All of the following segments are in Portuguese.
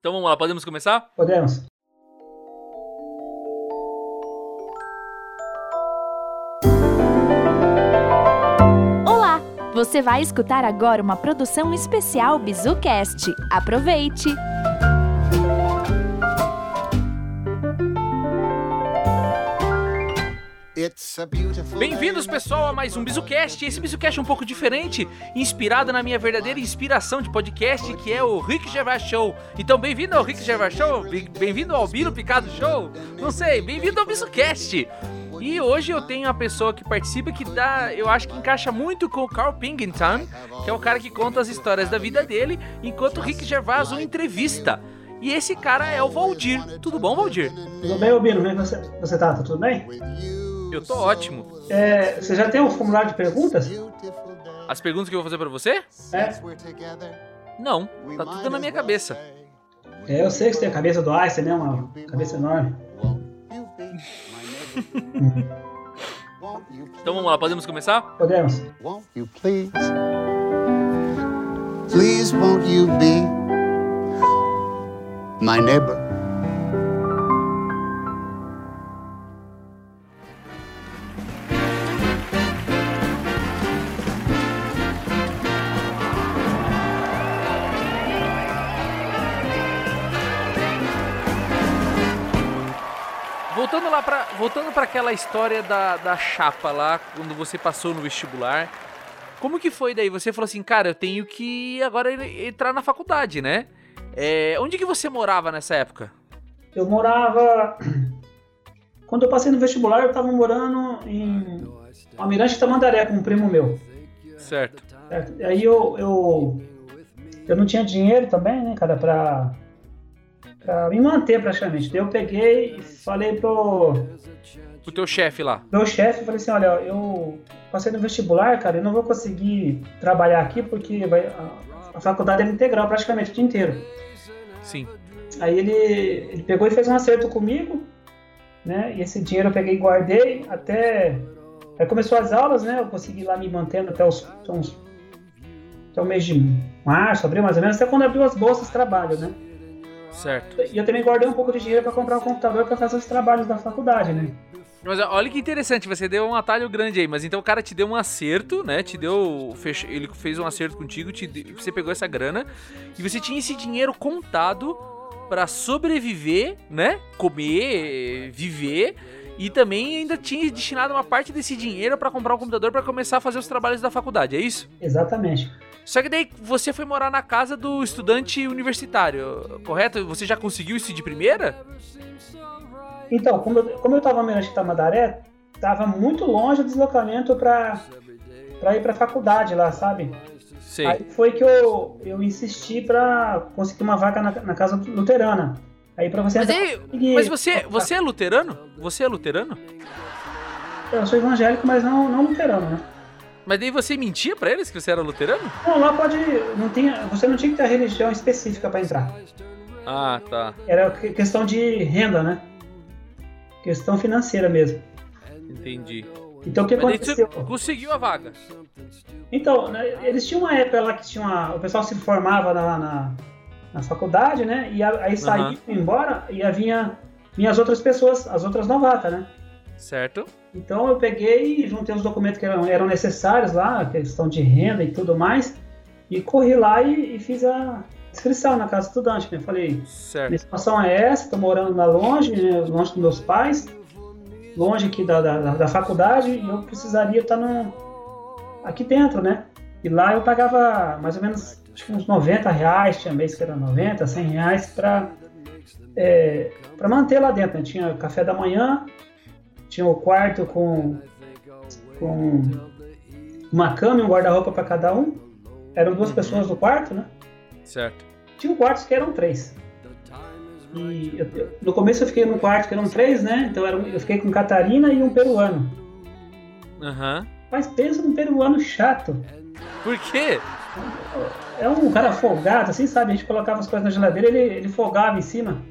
Então vamos lá, podemos começar? Podemos. Olá! Você vai escutar agora uma produção especial BizuCast. Aproveite! Bem-vindos, pessoal, a mais um BizuCast. Esse BizuCast é um pouco diferente, inspirado na minha verdadeira inspiração de podcast, que é o Rick Gervais Show. Então, bem-vindo ao Rick Gervais Show, bem-vindo ao Biro Picado Show, não sei, bem-vindo ao BizuCast. E hoje eu tenho uma pessoa que participa que dá, eu acho que encaixa muito com o Carl Pingington, que é o cara que conta as histórias da vida dele, enquanto o Rick Gervais o entrevista. E esse cara é o Valdir. Tudo bom, Valdir? Tudo bem, Albino? Como é você, você tá? Tá tudo bem? Eu tô ótimo. É, você já tem um formulário de perguntas? As perguntas que eu vou fazer pra você? É. Não, tá tudo na minha cabeça. É, eu sei que você tem a cabeça do Einstein, né? Uma cabeça enorme. Então vamos lá, podemos começar? Podemos. Please won't you be my neighbor? Voltando para aquela história da, da chapa lá, quando você passou no vestibular. Como que foi daí? Você falou assim, cara, eu tenho que agora entrar na faculdade, né? É, onde que você morava nessa época? Eu morava. Quando eu passei no vestibular, eu tava morando em Almirante Tamandaré com um primo meu. Certo. certo? Aí eu, eu. Eu não tinha dinheiro também, né, cara, pra. Me manter praticamente. Daí eu peguei e falei pro. O teu chefe lá. Meu chefe, falei assim: olha, eu passei no vestibular, cara, eu não vou conseguir trabalhar aqui porque vai, a, a faculdade é integral praticamente o dia inteiro. Sim. Aí ele, ele pegou e fez um acerto comigo, né? E esse dinheiro eu peguei e guardei até. Aí começou as aulas, né? Eu consegui lá me mantendo até os. Até, uns, até o mês de março, abril mais ou menos, até quando abriu as bolsas de trabalho, né? Certo. E eu também guardei um pouco de dinheiro para comprar um computador para fazer os trabalhos da faculdade, né? Mas olha que interessante, você deu um atalho grande aí, mas então o cara te deu um acerto, né? Te deu. Fech... Ele fez um acerto contigo, te... você pegou essa grana e você tinha esse dinheiro contado para sobreviver, né? Comer, viver. E também ainda tinha destinado uma parte desse dinheiro para comprar um computador para começar a fazer os trabalhos da faculdade, é isso? Exatamente. Só que daí você foi morar na casa do estudante universitário, correto? Você já conseguiu isso de primeira? Então, como eu, como eu tava no Tamandaré, tava muito longe o deslocamento para para ir para faculdade lá, sabe? Sim. Aí foi que eu, eu insisti para conseguir uma vaga na, na casa luterana. Aí para você Mas, aí, mas você, você é luterano? Você é luterano? Eu sou evangélico, mas não, não luterano, né? Mas daí você mentia para eles que você era luterano? Não, lá pode. Não tinha, você não tinha que ter religião específica para entrar. Ah, tá. Era questão de renda, né? Questão financeira mesmo. Entendi. Então o que Mas aconteceu? conseguiu a vaga. Então, né, eles tinham uma época lá que tinha uma, o pessoal se formava na, na, na faculdade, né? E aí saía, ia embora e havia vinha as outras pessoas, as outras novatas, né? Certo? Então eu peguei e juntei os documentos que eram, eram necessários lá, questão de renda e tudo mais, e corri lá e, e fiz a inscrição na casa estudante, né? Falei, Certo. minha situação é essa, tô morando lá longe, né, longe dos meus pais, longe aqui da, da, da- da faculdade, e eu precisaria estar no, aqui dentro, né? E lá eu pagava mais ou menos acho que uns 90 reais, tinha mês que era 90, 100 reais para é, manter lá dentro. Né? Tinha café da manhã, tinha o quarto com, com uma cama e um guarda-roupa para cada um. Eram duas pessoas no quarto, né? Certo. Tinha quartos que eram três. E eu- eu- no começo eu fiquei num quarto que eram três, né? Então era eu fiquei com Catarina e um peruano. Aham. Mas pensa num peruano chato. Por quê? É um cara folgado, assim, sabe? A gente colocava as coisas na geladeira, ele, ele folgava em cima.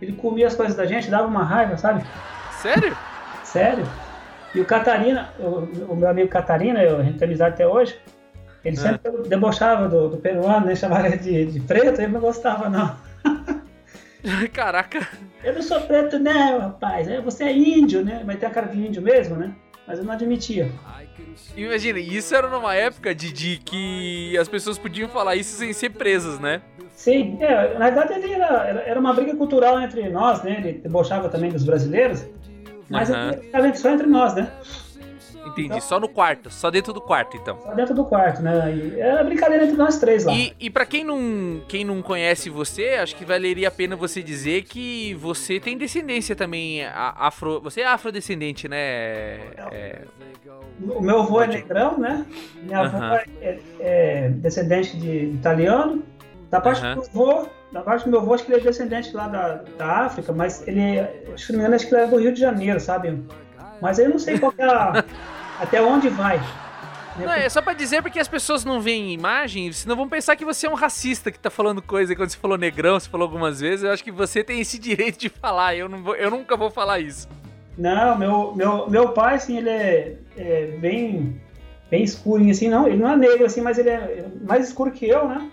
Ele comia as coisas da gente, dava uma raiva, sabe? Sério? Sério. E o Catarina, o, o meu amigo Catarina, eu, a gente tem amizade até hoje, ele É. sempre debochava do, do peruano, né? Chamava ele de, de preto, ele não gostava, não. Caraca. Eu não sou preto, não, rapaz. É, você é índio, né? Vai ter a cara de índio mesmo, né? Mas eu não admitia. Imagina, isso era numa época, Didi, que as pessoas podiam falar isso sem ser presas, né? Sim, é, na verdade ele era, era uma briga cultural entre nós, né? Ele debochava também dos brasileiros, mas ele ficava só entre nós, né? Entendi, só no quarto, só dentro do quarto, então. Só dentro do quarto, né? E era brincadeira entre nós três lá. E, e para quem não, quem não conhece você, acho que valeria a pena você dizer que você tem descendência também afro. Você é afrodescendente, né? É, O meu avô é negrão, né? Minha avó é, é descendente de italiano. Da parte Aham. do meu avô, da parte do meu avô, acho que ele é descendente lá da, da África, mas ele, acho que não me engano, acho que ele é do Rio de Janeiro, sabe? Mas eu não sei qual que é a, até onde vai. né? Não, é só pra dizer porque as pessoas não veem imagem, senão vão pensar que você é um racista que tá falando coisa. E quando você falou negrão, você falou algumas vezes, eu acho que você tem esse direito de falar. Eu, não vou, eu nunca vou falar isso. Não, meu, meu, meu pai, assim, ele é, é bem, bem escurinho, assim, não, ele não é negro, assim, mas ele é mais escuro que eu, né?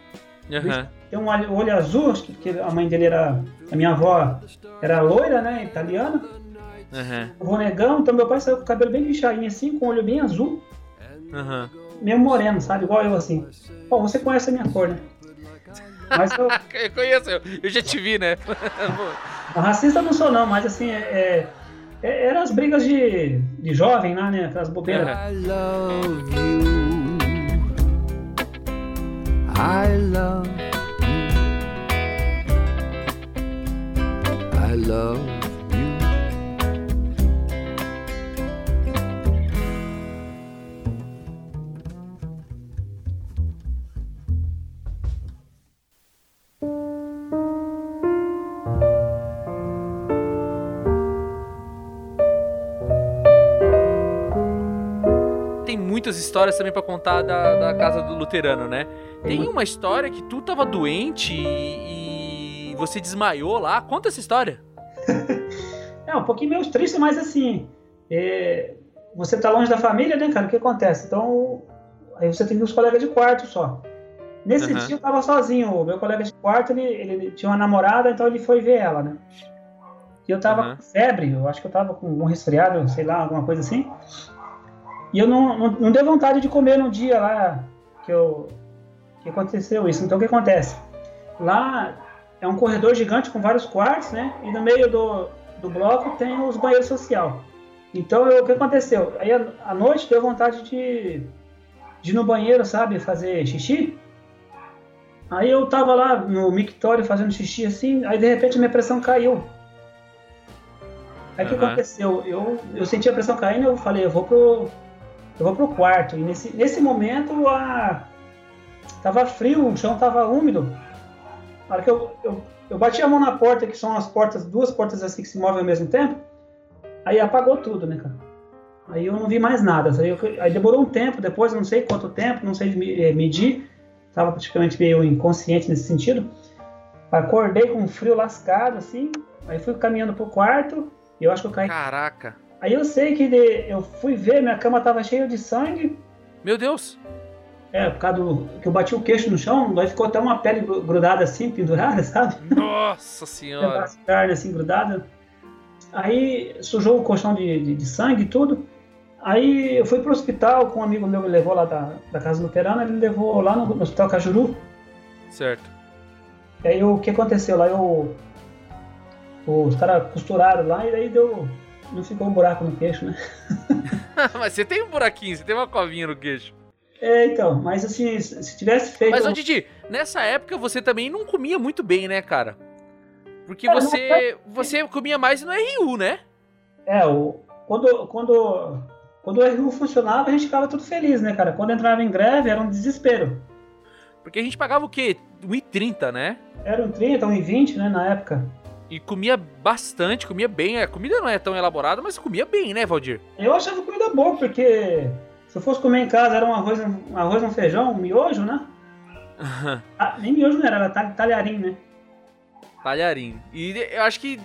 Aham. Tem um olho, olho azul, acho que porque a mãe dele era, a minha avó era loira, né, italiana, o avô negão, então meu pai saiu com o cabelo bem bichadinho, assim, com o olho bem azul, Aham. meio moreno, sabe, igual eu, assim. Bom, você conhece a minha cor, né? Mas eu, Eu conheço, eu, eu já te vi, né? racista não sou não, mas assim, é, é, é- eram as brigas de, de jovem lá, né, aquelas bobeiras. Aham. I love you. I love histórias também pra contar da, da casa do luterano, né? Tem uma história que tu tava doente e, e você desmaiou lá. Conta essa história. É um pouquinho meio triste, mas assim, é, você tá longe da família, né, cara? O que acontece? Então, aí você tem os colegas de quarto só. Nesse Aham. dia eu tava sozinho, o meu colega de quarto, ele, ele tinha uma namorada, então ele foi ver ela, né? E eu tava Aham. com febre, eu acho que eu tava com um resfriado, sei lá, alguma coisa assim. E eu não, não, não deu vontade de comer no dia lá que eu que aconteceu isso. Então o que acontece? Lá é um corredor gigante com vários quartos, né? E no meio do, do bloco tem os banheiros social. Então eu- o que aconteceu? Aí à noite deu vontade de, de ir no banheiro, sabe, fazer xixi. Aí eu tava lá no mictório fazendo xixi assim, aí de repente minha pressão caiu. Aí o que Aham. aconteceu? Eu, eu senti a pressão caindo, eu falei, eu vou pro, eu vou pro quarto. E nesse, nesse momento a, tava frio, o chão tava úmido. Na hora que eu, eu, eu bati a mão na porta, que são as portas, duas portas assim que se movem ao mesmo tempo, aí apagou tudo, né, cara? Aí eu não vi mais nada. Aí, eu- aí demorou um tempo, depois, não sei quanto tempo, não sei eh, medir, tava praticamente meio inconsciente nesse sentido. Acordei com um frio lascado, assim, aí fui caminhando pro quarto, e eu acho que eu caí. Caraca. Aí eu sei que de- eu fui ver, minha cama tava cheia de sangue, Meu Deus. é, por causa do, que eu bati o queixo no chão, aí ficou até uma pele gru- grudada assim, pendurada, sabe? Nossa senhora. carne assim grudada. Aí sujou o colchão de, de, de sangue e tudo. Aí eu fui pro hospital com um amigo meu me levou lá da, da casa luterana, ele me levou lá no, no hospital Cajuru. Certo. E aí o que aconteceu lá? Eu, os caras costuraram lá e daí deu. Não ficou um buraco no queixo, né? Mas você tem um buraquinho, você tem uma covinha no queixo. É, então, mas assim, se se tivesse feito. Mas, ô Didi, nessa época você também não comia muito bem, né, cara? Porque Cara, você, você comia mais no RU, né? É, o, quando, quando, quando o RU funcionava, a gente ficava tudo feliz, né, cara? Quando entrava em greve, era um desespero. Porque a gente pagava o quê? 1,30, né? Era um 30, um 20, né, na época. E comia bastante, comia bem. A comida não é tão elaborada, mas comia bem, né, Valdir? Eu achava comida boa, porque se eu fosse comer em casa, era um arroz, um arroz, um feijão, um miojo, né? Ah, nem miojo não era, era tal- talharim, né? Talharim. E eu acho que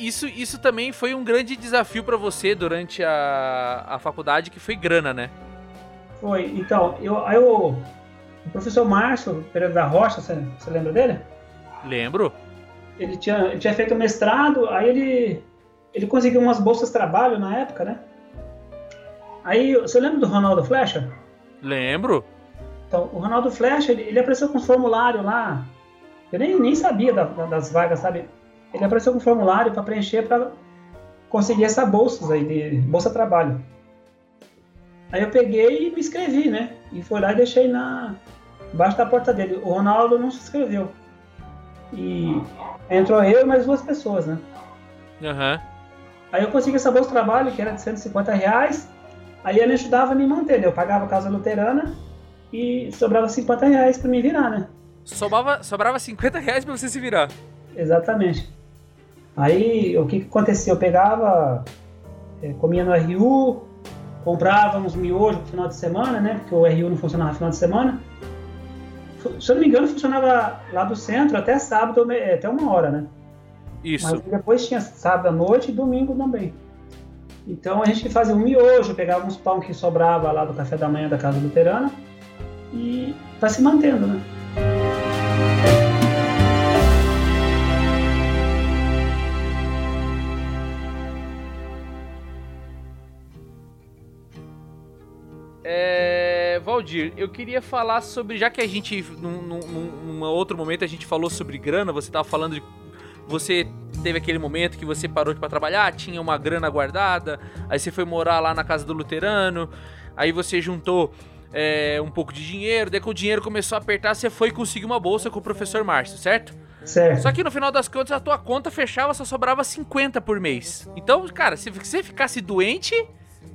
isso, isso também foi um grande desafio pra você durante a, a faculdade, que foi grana, né? Foi, então, eu, aí o, o professor Márcio Pereira da Rocha, você, você lembra dele? Lembro? Ele tinha, ele tinha feito mestrado, aí ele, ele conseguiu umas bolsas de trabalho na época, né? Aí, você lembra do Ronaldo Flecha? Lembro. Então, o Ronaldo Flecha, ele, ele apareceu com um formulário lá. Eu nem, nem sabia da- da- das vagas, sabe? Ele apareceu com um formulário para preencher para conseguir essa bolsas aí, de bolsa trabalho. Aí eu peguei e me inscrevi, né? E fui lá e deixei na embaixo da porta dele. O Ronaldo não se inscreveu. E entrou eu e mais duas pessoas, né? Aham. Aí eu consegui essa bolsa de trabalho, que era de 150 reais. Aí ele ajudava a me manter, né? Eu pagava a casa luterana e sobrava 50 reais para me virar, né? Sobrava, sobrava 50 reais pra você se virar. Exatamente. Aí o que, que acontecia? Eu pegava, eh, comia no RU, comprava uns miojos no final de semana, né? Porque o RU não funcionava no final de semana. Se eu não me engano, funcionava lá do centro até sábado, eh, até uma hora, né? Isso. Mas depois tinha sábado à noite e domingo também. Então a gente fazia um miojo, pegava uns pão que sobrava lá do café da manhã da casa luterana e tá se mantendo, né? É, Valdir, eu queria falar sobre. Já que a gente, num, num, num outro momento, a gente falou sobre grana, você tava falando de. Você teve aquele momento que você parou para trabalhar, tinha uma grana guardada, aí você foi morar lá na casa do luterano, aí você juntou é, um pouco de dinheiro, daí que o dinheiro começou a apertar, você foi conseguir uma bolsa com o professor Márcio, certo? Certo. Só que no final das contas a tua conta fechava, só sobrava 50 por mês. Então, cara, se você ficasse doente,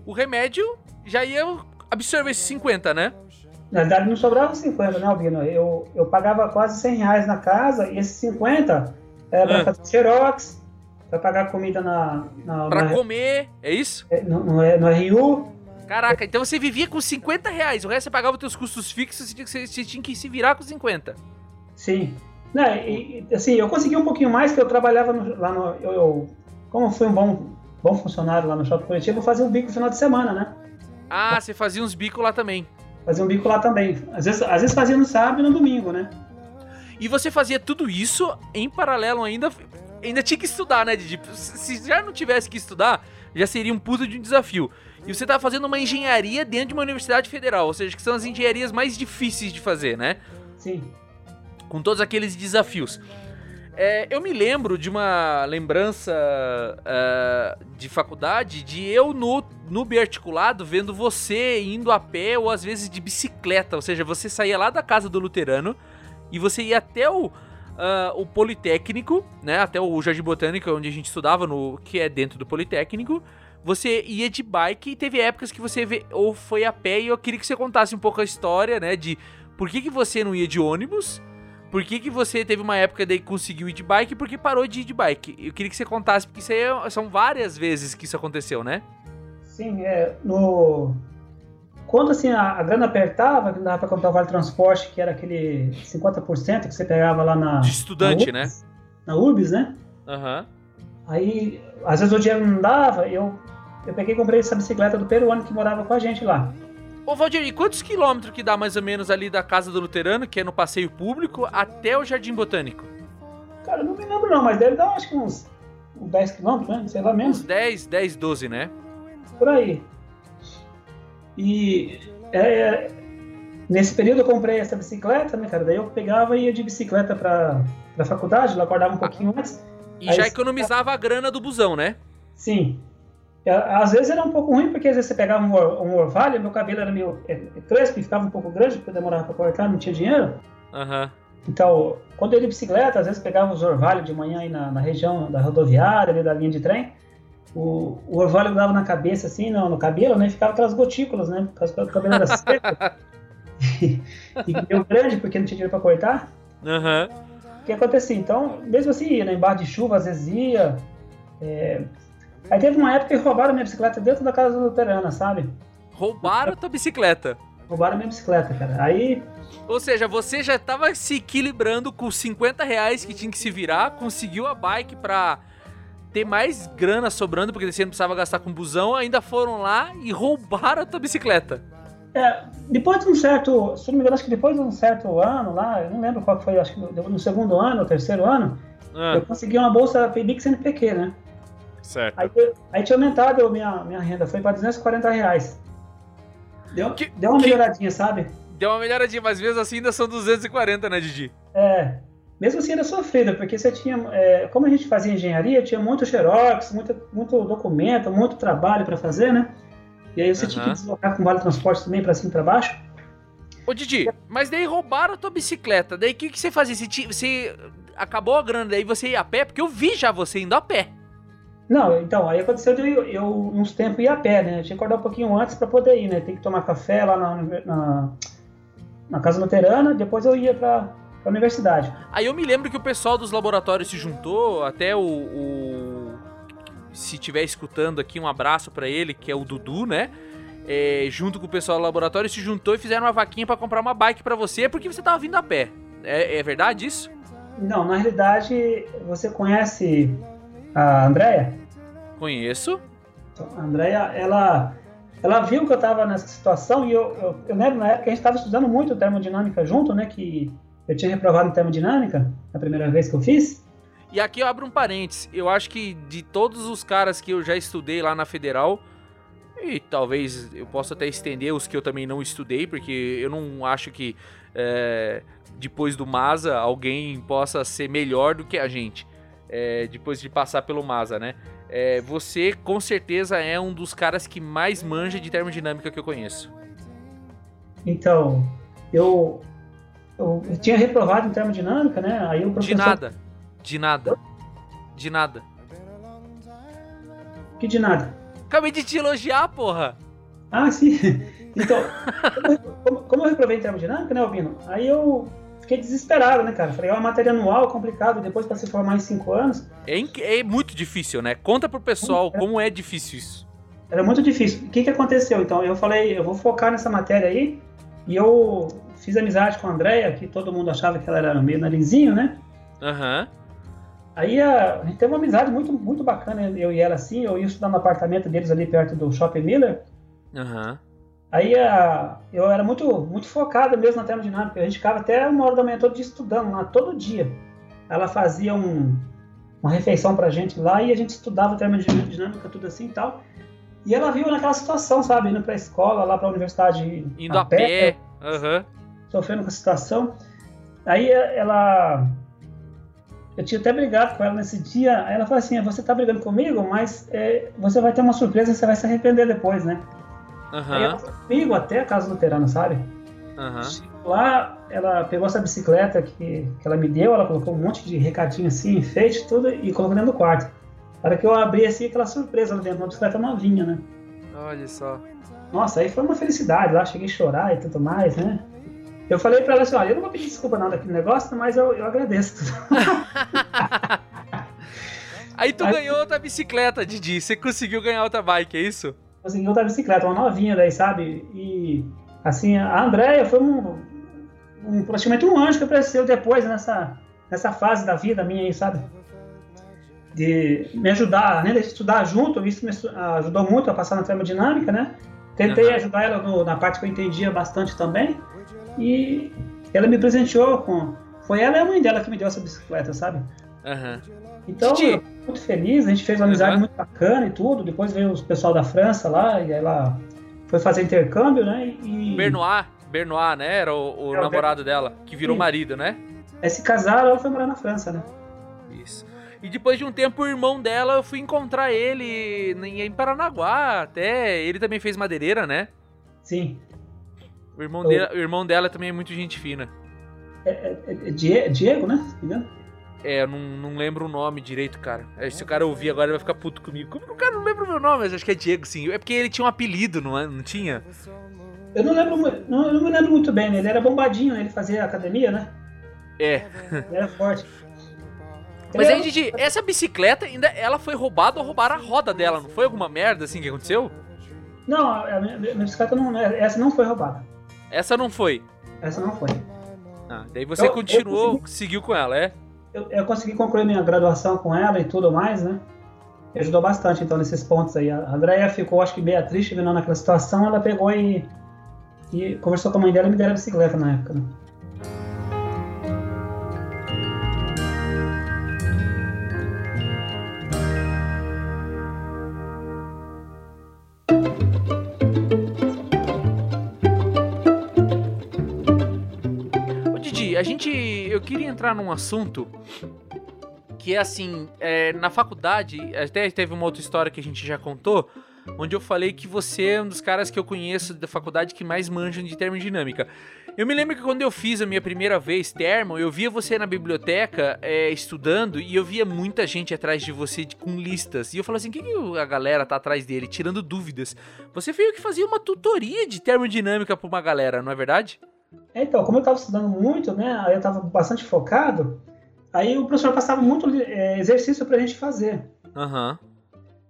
o remédio já ia absorver esses 50, né? Na verdade não sobrava 50, né, Albino? Eu, eu pagava quase 100 reais na casa e esses 50 era para Ah. fazer xerox, para pagar comida na, na, Pra na- comer, é isso? no, no, no RU. Caraca, então você vivia com 50 reais, o resto você pagava os teus custos fixos, que, você- você tinha que se virar com 50. Sim. Né, e, e, assim, eu consegui um pouquinho mais, que eu trabalhava no- lá no. Eu, eu- como eu fui um bom, bom funcionário lá no shopping coletivo, eu fazia um bico no final de semana, né? Ah, você fazia uns bicos lá também. Fazia um bico lá também. Às vezes, às vezes fazia no sábado e no domingo, né? E você fazia tudo isso em paralelo ainda. Ainda tinha que estudar, né, Didi? Se já não tivesse que estudar, já seria um puto de um desafio. E você tá fazendo uma engenharia dentro de uma universidade federal, ou seja, que são as engenharias mais difíceis de fazer, né? Sim. com todos aqueles desafios. É, eu me lembro de uma lembrança é, de faculdade de eu no, no biarticulado vendo você indo a pé ou às vezes de bicicleta. Ou seja, você saía lá da casa do luterano e você ia até o, ah, o Politécnico, né? Até o Jardim Botânico, onde a gente estudava, no, que é dentro do Politécnico. Você ia de bike e teve épocas que você vê, ou foi a pé e eu queria que você contasse um pouco a história, né? De por que, que você não ia de ônibus por que, que você teve uma época daí que conseguiu ir de bike e por que parou de ir de bike? Eu queria que você contasse, porque isso aí é- são várias vezes que isso aconteceu, né? Sim, é. No. Quando assim a, a grana apertava, que não dava para comprar o vale transporte, que era aquele 50% que você pegava lá na. De estudante, na né? URBS, Na URBS, né? Aham. Aí, às vezes o dinheiro não dava, eu, eu peguei e comprei essa bicicleta do peruano que morava com a gente lá. Ô, Valdir, e quantos quilômetros que dá mais ou menos ali da casa do luterano, que é no passeio público, até o Jardim Botânico? Cara, eu não me lembro não, mas deve dar acho que uns, uns 10 quilômetros, né? Sei lá Uns menos, 10, 10, 12, né? por aí. E é, é, nesse período eu comprei essa bicicleta, né, cara? Daí eu pegava e ia de bicicleta pra, pra faculdade, lá acordava um pouquinho antes. E Aí já economizava a grana do busão, né? Sim. Às vezes era um pouco ruim, porque às vezes você pegava um, um orvalho, meu cabelo era meio é, é, crespo e ficava um pouco grande, porque eu demorava pra cortar, não tinha dinheiro. Aham. Então, quando eu ia de bicicleta, às vezes pegava os orvalhos de manhã aí na, na região da rodoviária, ali da linha de trem, o, o orvalho dava na cabeça, assim, no, no cabelo, né? E ficava aquelas gotículas, né? Porque o cabelo era seco. e meio grande, porque não tinha dinheiro pra cortar. Aham. O que acontecia? Então, mesmo assim, ia, né, embaixo de chuva, às vezes ia. é. Aí teve uma época que roubaram minha bicicleta dentro da casa luterana, sabe? Roubaram a tua bicicleta. Roubaram minha bicicleta, cara. Aí, Ou seja, você já tava se equilibrando com 50 reais que tinha que se virar, conseguiu a bike pra ter mais grana sobrando, porque você não precisava gastar com busão, ainda foram lá e roubaram a tua bicicleta. é, depois de um certo, se não me engano, acho que depois de um certo ano lá, eu não lembro qual foi, acho que no, no segundo ano, ou terceiro ano, Ah, eu consegui uma bolsa PIBIC CNPq, né? Certo. Aí, aí tinha aumentado a minha, minha renda, foi para 240 reais. Deu, Que- deu uma que- melhoradinha, sabe? Deu uma melhoradinha, mas mesmo assim ainda são 240, né, Didi? É, mesmo assim era sofrida, porque você tinha, é, como a gente fazia engenharia, tinha muito xerox, muito, muito documento, muito trabalho para fazer, né? E aí você tinha que deslocar com vale transporte também para cima e para baixo. Ô, Didi, mas daí roubaram a tua bicicleta. Daí o que, que você fazia? Você, você acabou a grana, daí você ia a pé? Porque eu vi já você indo a pé. Não, então, aí aconteceu de eu, eu uns tempos ir a pé, né? Eu tinha que acordar um pouquinho antes para poder ir, né? Tem que tomar café lá na, na, na casa luterana, depois eu ia para a universidade. Aí eu me lembro que o pessoal dos laboratórios se juntou, até o. o- se estiver escutando aqui, um abraço pra ele, que é o Dudu, né? É, junto com o pessoal do laboratório, se juntou e fizeram uma vaquinha pra comprar uma bike pra você, porque você tava vindo a pé. É, é verdade isso? Não, na realidade, você conhece a Andrea? Conheço. A Andrea, ela, ela viu que eu estava nessa situação e eu, eu, eu lembro na época que a gente estava estudando muito termodinâmica junto, né? Que eu tinha reprovado em termodinâmica na primeira vez que eu fiz. E aqui eu abro um parênteses. Eu acho que de todos os caras que eu já estudei lá na Federal, e talvez eu possa até estender os que eu também não estudei, porque eu não acho que é, depois do Masa alguém possa ser melhor do que a gente. É, depois de passar pelo Masa, né? É, você com certeza é um dos caras que mais manja de termodinâmica que eu conheço. Então, eu, eu, eu tinha reprovado em termodinâmica, né? Aí o De professor... nada. De nada. De nada. Que de nada. Acabei de te elogiar, porra. Ah, sim. Então, como, como eu reprovei em termodinâmica, né, Albino? Aí eu fiquei desesperado, né, cara? Falei, é uma matéria anual, complicado, depois para se formar em cinco anos. É, é muito difícil, né? Conta pro pessoal como é difícil isso. Era muito difícil. O que, que aconteceu? Então, eu falei, eu vou focar nessa matéria aí. E eu fiz amizade com a Andrea, que todo mundo achava que ela era meio narizinho, né? Aham. Aí a, a gente teve uma amizade muito, muito bacana, eu e ela assim. Eu ia estudar no apartamento deles ali perto do Shopping Miller. Aham. Aí a, eu era muito, muito focado mesmo na termodinâmica. A gente ficava até uma hora da manhã todo dia estudando lá, todo dia. Ela fazia um, uma refeição pra gente lá e a gente estudava termodinâmica, tudo assim e tal. E ela viu naquela situação, sabe? Indo pra escola, lá pra universidade. Indo a pé. Aham. sofrendo com a situação. Aí ela. Eu tinha até brigado com ela nesse dia. Aí ela falou assim: Você tá brigando comigo, mas é, você vai ter uma surpresa e você vai se arrepender depois, né? Aí ela foi comigo até a casa luterana, sabe? Aham. Lá ela pegou essa bicicleta que, que ela me deu, ela colocou um monte de recadinho assim, enfeite, tudo, e colocou dentro do quarto. Na hora que eu abri assim, aquela surpresa lá dentro, uma bicicleta novinha, né? Olha só. Nossa, aí foi uma felicidade lá, cheguei a chorar e tudo mais, né? Eu falei pra ela assim, olha, eu não vou pedir desculpa nada aqui no negócio, mas eu, eu agradeço. Aí tu Aí- ganhou outra bicicleta, Didi. Você conseguiu ganhar outra bike, é isso? Consegui outra bicicleta, uma novinha daí, sabe? E, assim, a Andrea foi um, um, praticamente um anjo que apareceu depois nessa, nessa fase da vida minha aí, sabe? De me ajudar, né? De estudar junto, isso me ajudou muito a passar na termodinâmica, né? Tentei Aham. ajudar ela no- na parte que eu entendia bastante também. E ela me presenteou com... Foi ela e a mãe dela que me deu essa bicicleta, sabe? Aham. Então, eu muito feliz, a gente fez uma amizade Aham. muito bacana e tudo. Depois veio o pessoal da França lá, e ela foi fazer intercâmbio, né? E Bernois. Bernois, né? Era o, o É, o namorado dela, que virou Sim. marido, né? aí se casaram, ela foi morar na França, né? Isso. E depois de um tempo, o irmão dela, eu fui encontrar ele em em Paranaguá, até. Ele também fez madeireira, né? Sim. O irmão, Eu- dela, o irmão dela também é muito gente fina. É, é- é Die- Diego, né? Se não me engano. É, eu não, não lembro o nome direito, cara. É, Se o cara ouvir agora, ele vai ficar puto comigo. Como que o cara não lembra o meu nome? Mas acho que é Diego, sim. É porque ele tinha um apelido, não, é? não tinha? Eu não lembro, não, eu não me lembro muito bem, né? Ele era bombadinho, né? Ele fazia academia, né? É. Ele era forte. Mas aí, Didi, essa bicicleta ainda ela foi roubada ou roubaram a roda dela, não foi alguma merda assim que aconteceu? Não, a minha, minha bicicleta não. Essa não foi roubada. Essa não foi. Essa não foi. Ah, daí você Eu- eu continuou, consegui- seguiu com ela, é? Eu, eu consegui concluir minha graduação com ela e tudo mais, né? Me ajudou bastante, então, nesses pontos aí. A Andrea ficou, acho que triste vendo naquela situação, ela pegou e, e conversou com a mãe dela e me deram a bicicleta na época, né? A gente. Eu queria entrar num assunto que é assim, é, na faculdade, até teve uma outra história que a gente já contou, onde eu falei que você é um dos caras que eu conheço da faculdade que mais manjam de termodinâmica. Eu me lembro que quando eu fiz a minha primeira vez termo, eu via você na biblioteca é, estudando e eu via muita gente atrás de você com listas. E eu falava assim: o que, a galera tá atrás dele, tirando dúvidas? Você veio que fazia uma tutoria de termodinâmica pra uma galera, não é verdade? É, Então, como eu estava estudando muito, né, aí eu estava bastante focado, aí o professor passava muito é, exercício para a gente fazer. Aham.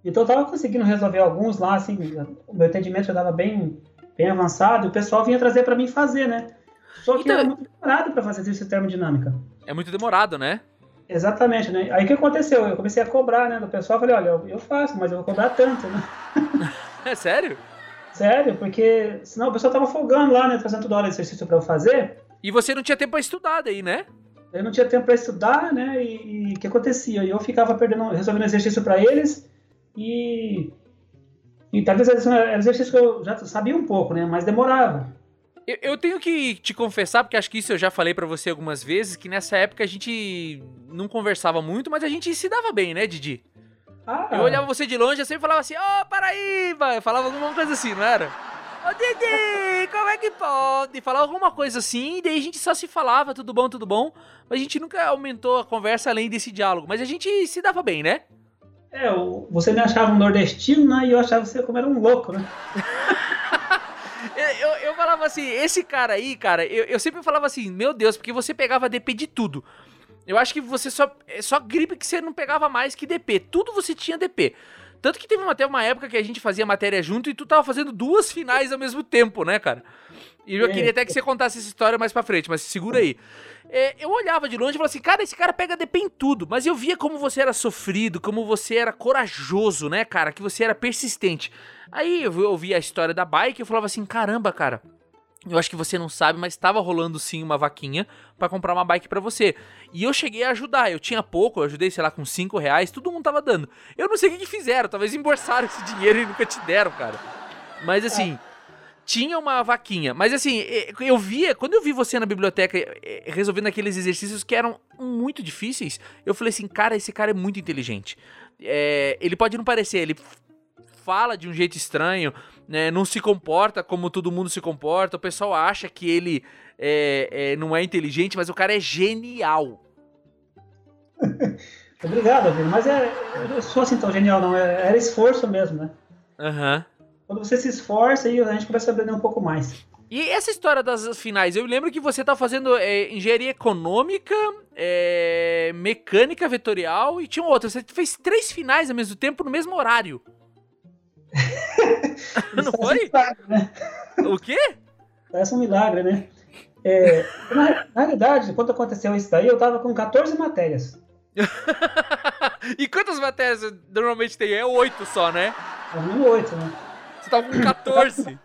Então eu estava conseguindo resolver alguns lá, assim, o meu entendimento já estava bem, bem avançado, e o pessoal vinha trazer para mim fazer, né? Só que Então- era muito demorado para fazer exercício de termodinâmica. É muito demorado, né? Exatamente, né? Aí o que aconteceu? Eu comecei a cobrar, né, do pessoal, falei, olha, eu faço, mas eu vou cobrar tanto, né? É sério? Sério, porque senão o pessoal tava folgando lá, né, trazendo toda hora exercício para eu fazer, E você não tinha tempo pra estudar daí, né? Eu não tinha tempo para estudar, né? E o que acontecia? Eu ficava perdendo, resolvendo exercício para eles e e talvez era exercício que eu já sabia um pouco, né? Mas demorava. Eu, eu tenho que te confessar, porque acho que isso eu já falei pra você algumas vezes, que nessa época a gente não conversava muito, mas a gente se dava bem, né, Didi? Ah, Eu olhava você de longe e eu sempre falava assim, ô, Paraíba! Eu falava alguma coisa assim, não era? Ô, Didi, como é que pode? Falava alguma coisa assim, e daí a gente só se falava, tudo bom, tudo bom, mas a gente nunca aumentou a conversa além desse diálogo, mas a gente se dava bem, né? É, você me achava um nordestino, né? E eu achava você como era um louco, né? Eu, eu, eu falava assim, esse cara aí, cara, eu, eu sempre falava assim, meu Deus, porque você pegava DP de tudo. Eu acho que você só. É só gripe que você não pegava mais que DP. Tudo você tinha DP. Tanto que teve uma- até uma época que a gente fazia matéria junto e tu tava fazendo duas finais ao mesmo tempo, né, cara? E eu É. queria até que você contasse essa história mais pra frente, mas segura aí. É, eu olhava de longe e falava assim, cara, esse cara pega DP em tudo. Mas eu via como você era sofrido, como você era corajoso, né, cara? Que você era persistente. Aí eu vi- eu vi a história da bike e eu falava assim, caramba, cara. Eu acho que você não sabe, mas estava rolando sim uma vaquinha pra comprar uma bike pra você. E eu cheguei a ajudar. Eu tinha pouco, eu ajudei, sei lá, com 5 reais, todo mundo tava dando. Eu não sei o que, que fizeram, talvez embolsaram esse dinheiro e nunca te deram, cara. Mas assim, tinha uma vaquinha. Mas assim, eu via, quando eu vi você na biblioteca resolvendo aqueles exercícios que eram muito difíceis, eu falei assim, cara, esse cara é muito inteligente. É, ele pode não parecer, ele fala de um jeito estranho, né, não se comporta como todo mundo se comporta, o pessoal acha que ele é, é, não é inteligente, mas o cara é genial. Obrigado, Vini. Mas é, eu não sou assim tão genial, não. É- Era esforço mesmo, né? Aham. Quando você se esforça, aí a gente começa a aprender um pouco mais. E essa história das finais, eu lembro que você tá fazendo é, engenharia econômica, é, mecânica vetorial e tinha outra. Você fez três finais ao mesmo tempo no mesmo horário. Não Parece um foi? milagre, né? O quê? Parece um milagre, né? É, na, na realidade, quando aconteceu isso daí, eu tava com 14 matérias. e quantas matérias normalmente tem? É oito só, né? Mínimo 8, né? Você tava com 14.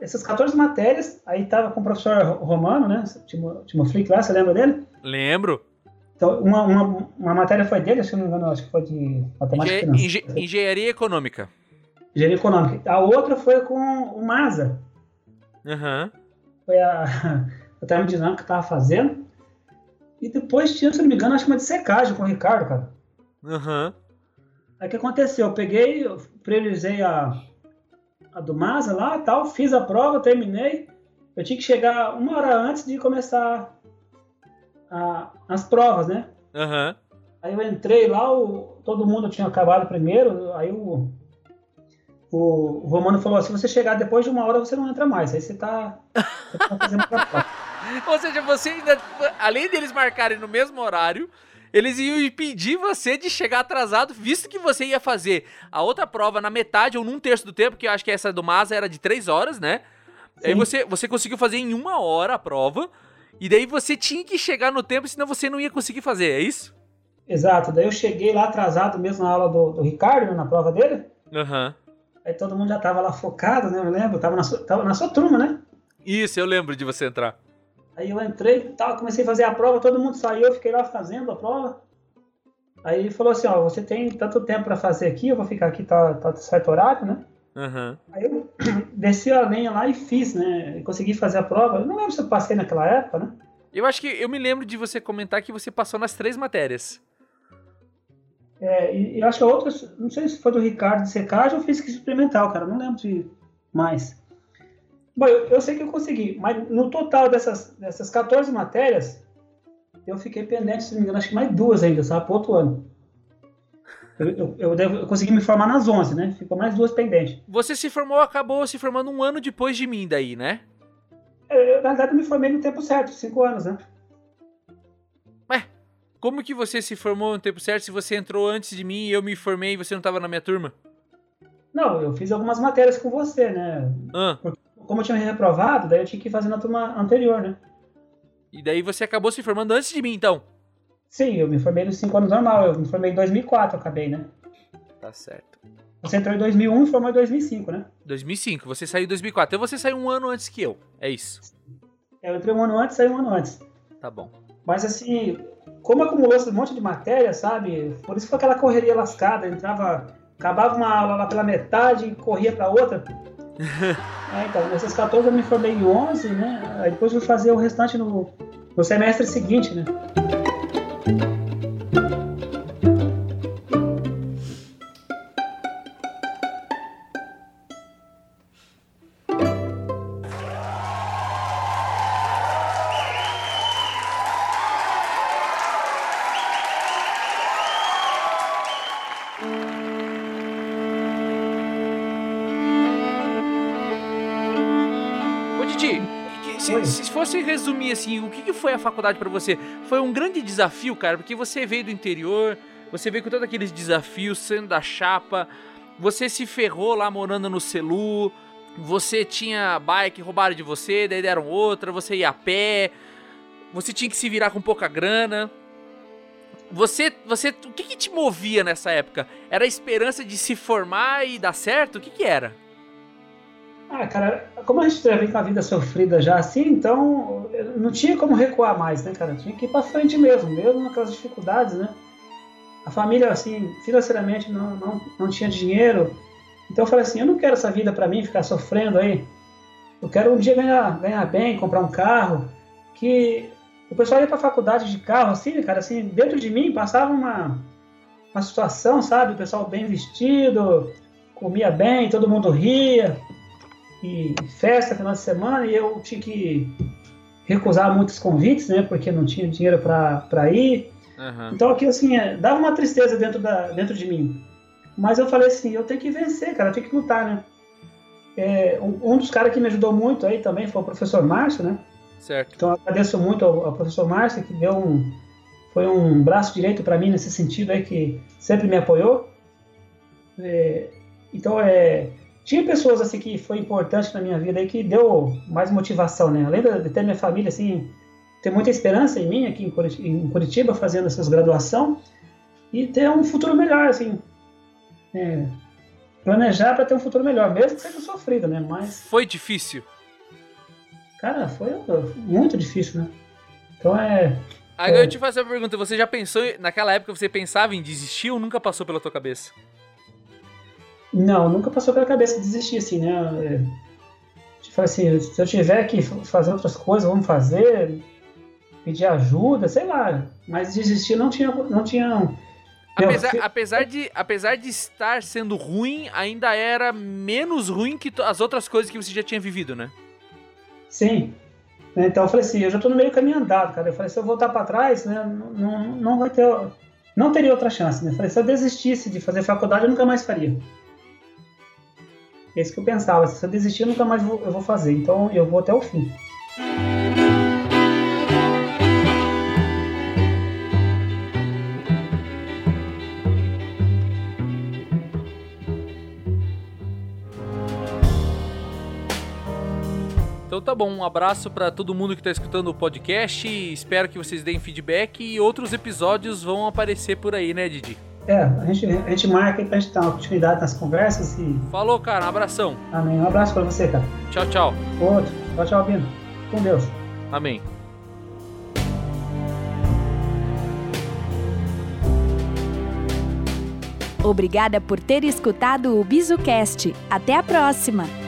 Essas 14 matérias, aí tava com o professor Romano, né? Timo, Timo Flick lá, você lembra dele? Lembro. Então, uma, uma, uma matéria foi dele, se não me engano, acho que foi de matemática engen- engenharia econômica. Engenharia econômica. A outra foi com o Masa. Aham. Foi a, a termodinâmica que eu tava fazendo. E depois tinha, se não me engano, acho que uma de secagem com o Ricardo, cara. Aham. Aí o que aconteceu? Eu peguei, eu priorizei a, a do Masa lá tal, fiz a prova, terminei. Eu tinha que chegar uma hora antes de começar a- as provas, né? Aham. Aí eu entrei lá, o- todo mundo tinha acabado primeiro, aí o, o, Romano falou, se você chegar depois de uma hora, você não entra mais, aí você tá, você tá fazendo prova. Ou seja, você ainda. Além deles marcarem no mesmo horário, eles iam impedir você de chegar atrasado, visto que você ia fazer a outra prova na metade ou num terço do tempo, que eu acho que essa do Masa era de três horas, né? Aí Sim. você, você conseguiu fazer em uma hora a prova. E daí você tinha que chegar no tempo, senão você não ia conseguir fazer, é isso? Exato, daí eu cheguei lá atrasado mesmo na aula do, do Ricardo, né, na prova dele, Aham. Aí todo mundo já tava lá focado, né, eu lembro, tava na sua, tava na sua turma, né? Isso, eu lembro de você entrar. Aí eu entrei e tal, comecei a fazer a prova, todo mundo saiu, eu fiquei lá fazendo a prova. Aí ele falou assim, ó, você tem tanto tempo para fazer aqui, eu vou ficar aqui, tá, tá certo horário, né? Aham. Aí eu desci a lenha lá e fiz, né? Consegui fazer a prova. Eu não lembro se eu passei naquela época, né? Eu acho que eu me lembro de você comentar que você passou nas três matérias. É, e, eu acho que a outra, não sei se foi do Ricardo de secagem ou física experimental, cara, não lembro de mais. Bom, eu, eu sei que eu consegui, mas no total dessas, dessas 14 matérias, eu fiquei pendente, se não me engano, acho que mais duas ainda, sabe, pro outro ano. Eu, eu, eu, devo- eu consegui me formar nas 11, né? Ficou mais duas pendentes. Você se formou, acabou se formando um ano depois de mim daí, né? É, na verdade, eu me formei no tempo certo, cinco anos, né? Como que você se formou no tempo certo se você entrou antes de mim e eu me formei e você não tava na minha turma? Não, eu fiz algumas matérias com você, né? Ah, Como eu tinha reprovado, daí eu tinha que fazer na turma anterior, né? e daí você acabou se formando antes de mim, então. Sim, eu me formei nos cinco anos normal, eu me formei em 2004, eu acabei, né? Tá certo. Você entrou em 2001 e formou em 2005, né? 2005, você saiu em 2004. Então você saiu um ano antes que eu. É isso. Eu entrei um ano antes, saí um ano antes. Tá bom. Mas assim, como acumulou esse monte de matéria, sabe? Por isso foi aquela correria lascada, entrava, acabava uma aula lá pela metade e corria pra outra. é, então, nesses 14 eu me formei em 11, né? Aí depois eu fui fazer o restante no, no semestre seguinte, né? Fosse resumir assim, o que, que foi a faculdade pra você? Foi um grande desafio, cara, porque você veio do interior, você veio com todos aqueles desafios, sendo da chapa, você se ferrou lá morando no Celu, você tinha bike, roubaram de você, daí deram outra, você ia a pé, você tinha que se virar com pouca grana. Você, você, o que, que te movia nessa época? Era a esperança de se formar e dar certo? O que, que era? Ah, cara, como a gente já vem com a vida sofrida já assim, então não tinha como recuar mais, né, cara? Tinha que ir pra frente mesmo, mesmo naquelas dificuldades, né? A família, assim, financeiramente não, não, não tinha dinheiro. Então eu falei assim, eu não quero essa vida pra mim, ficar sofrendo aí. Eu quero um dia ganhar, ganhar bem, comprar um carro. Que o pessoal ia pra faculdade de carro, assim, cara, assim, dentro de mim passava uma, uma situação, sabe? O pessoal bem vestido, comia bem, todo mundo ria e festa final de semana e eu tinha que recusar muitos convites, né? Porque não tinha dinheiro para ir. Aham. Então aquilo assim, é, dava uma tristeza dentro, da, dentro de mim. Mas eu falei assim, eu tenho que vencer, cara, eu tenho que lutar, né? É, um, um dos caras que me ajudou muito aí também foi o professor Márcio, né? Certo. Então agradeço muito ao, ao professor Márcio que deu um foi um braço direito para mim nesse sentido aí que sempre me apoiou. É, então é tinha pessoas assim que foi importante na minha vida aí que deu mais motivação, né? Além de ter minha família assim ter muita esperança em mim aqui em Curitiba, em Curitiba fazendo essas graduação e ter um futuro melhor assim. É, planejar para ter um futuro melhor, mesmo que seja sofrido, né? Mas Foi difícil? cara, foi muito difícil, né? Então é Agora É. eu te faço uma pergunta, você já pensou, naquela época você pensava em desistir ou nunca passou pela tua cabeça? Não, nunca passou pela cabeça desistir, assim, né? Tipo assim, se eu tiver que fazer outras coisas, vamos fazer, pedir ajuda, sei lá. Mas desistir não tinha. Não tinha Apesar, apesar, de, apesar de estar sendo ruim, ainda era menos ruim que as outras coisas que você já tinha vivido, né? Sim. Né, Então eu falei assim, eu já tô no meio caminho andado, cara. Eu falei, se eu voltar para trás, né, não, não, não vai ter. Não teria outra chance, né? Eu falei, se eu desistisse de fazer faculdade, eu nunca mais faria. É isso que eu pensava. Se eu desistir, eu nunca mais vou, eu vou fazer. Então eu vou até o fim. Então tá bom, um abraço pra todo mundo que tá escutando o podcast. Espero que vocês deem feedback e outros episódios vão aparecer por aí, né, Didi? É, a gente, a gente marca aí pra gente dar uma continuidade nas conversas e. Falou, cara, um abração. Amém. Um abraço pra você, cara. Tchau, tchau. Outro. Tchau, tchau, Bino. Com Deus. Amém. Obrigada por ter escutado o BizuCast. Até a próxima!